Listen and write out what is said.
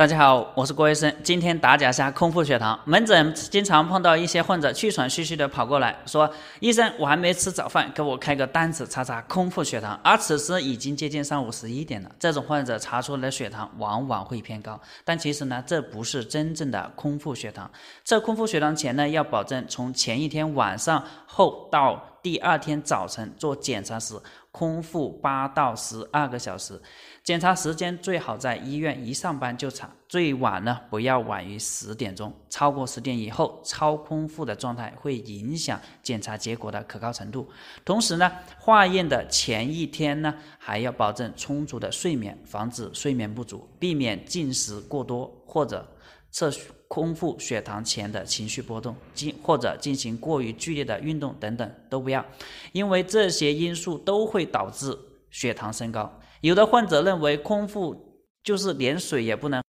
大家好，我是郭医生。今天打假下空腹血糖，门诊经常碰到一些患者气喘吁吁的跑过来说：“医生，我还没吃早饭，给我开个单子查查空腹血糖。”而此时已经接近上午十一点了。这种患者查出来的血糖往往会偏高，但其实呢，这不是真正的空腹血糖。这空腹血糖前呢，要保证从前一天晚上后到第二天早晨做检查时。空腹八到十二个小时，检查时间最好在医院一上班就查，最晚呢不要晚于十点钟。超过十点以后，超空腹的状态会影响检查结果的可靠程度。同时呢，化验的前一天呢，还要保证充足的睡眠，防止睡眠不足，避免进食过多或者测空腹血糖前的情绪波动，进或者进行过于剧烈的运动等等都不要，因为这些因素都会导致血糖升高。有的患者认为空腹就是连水也不能。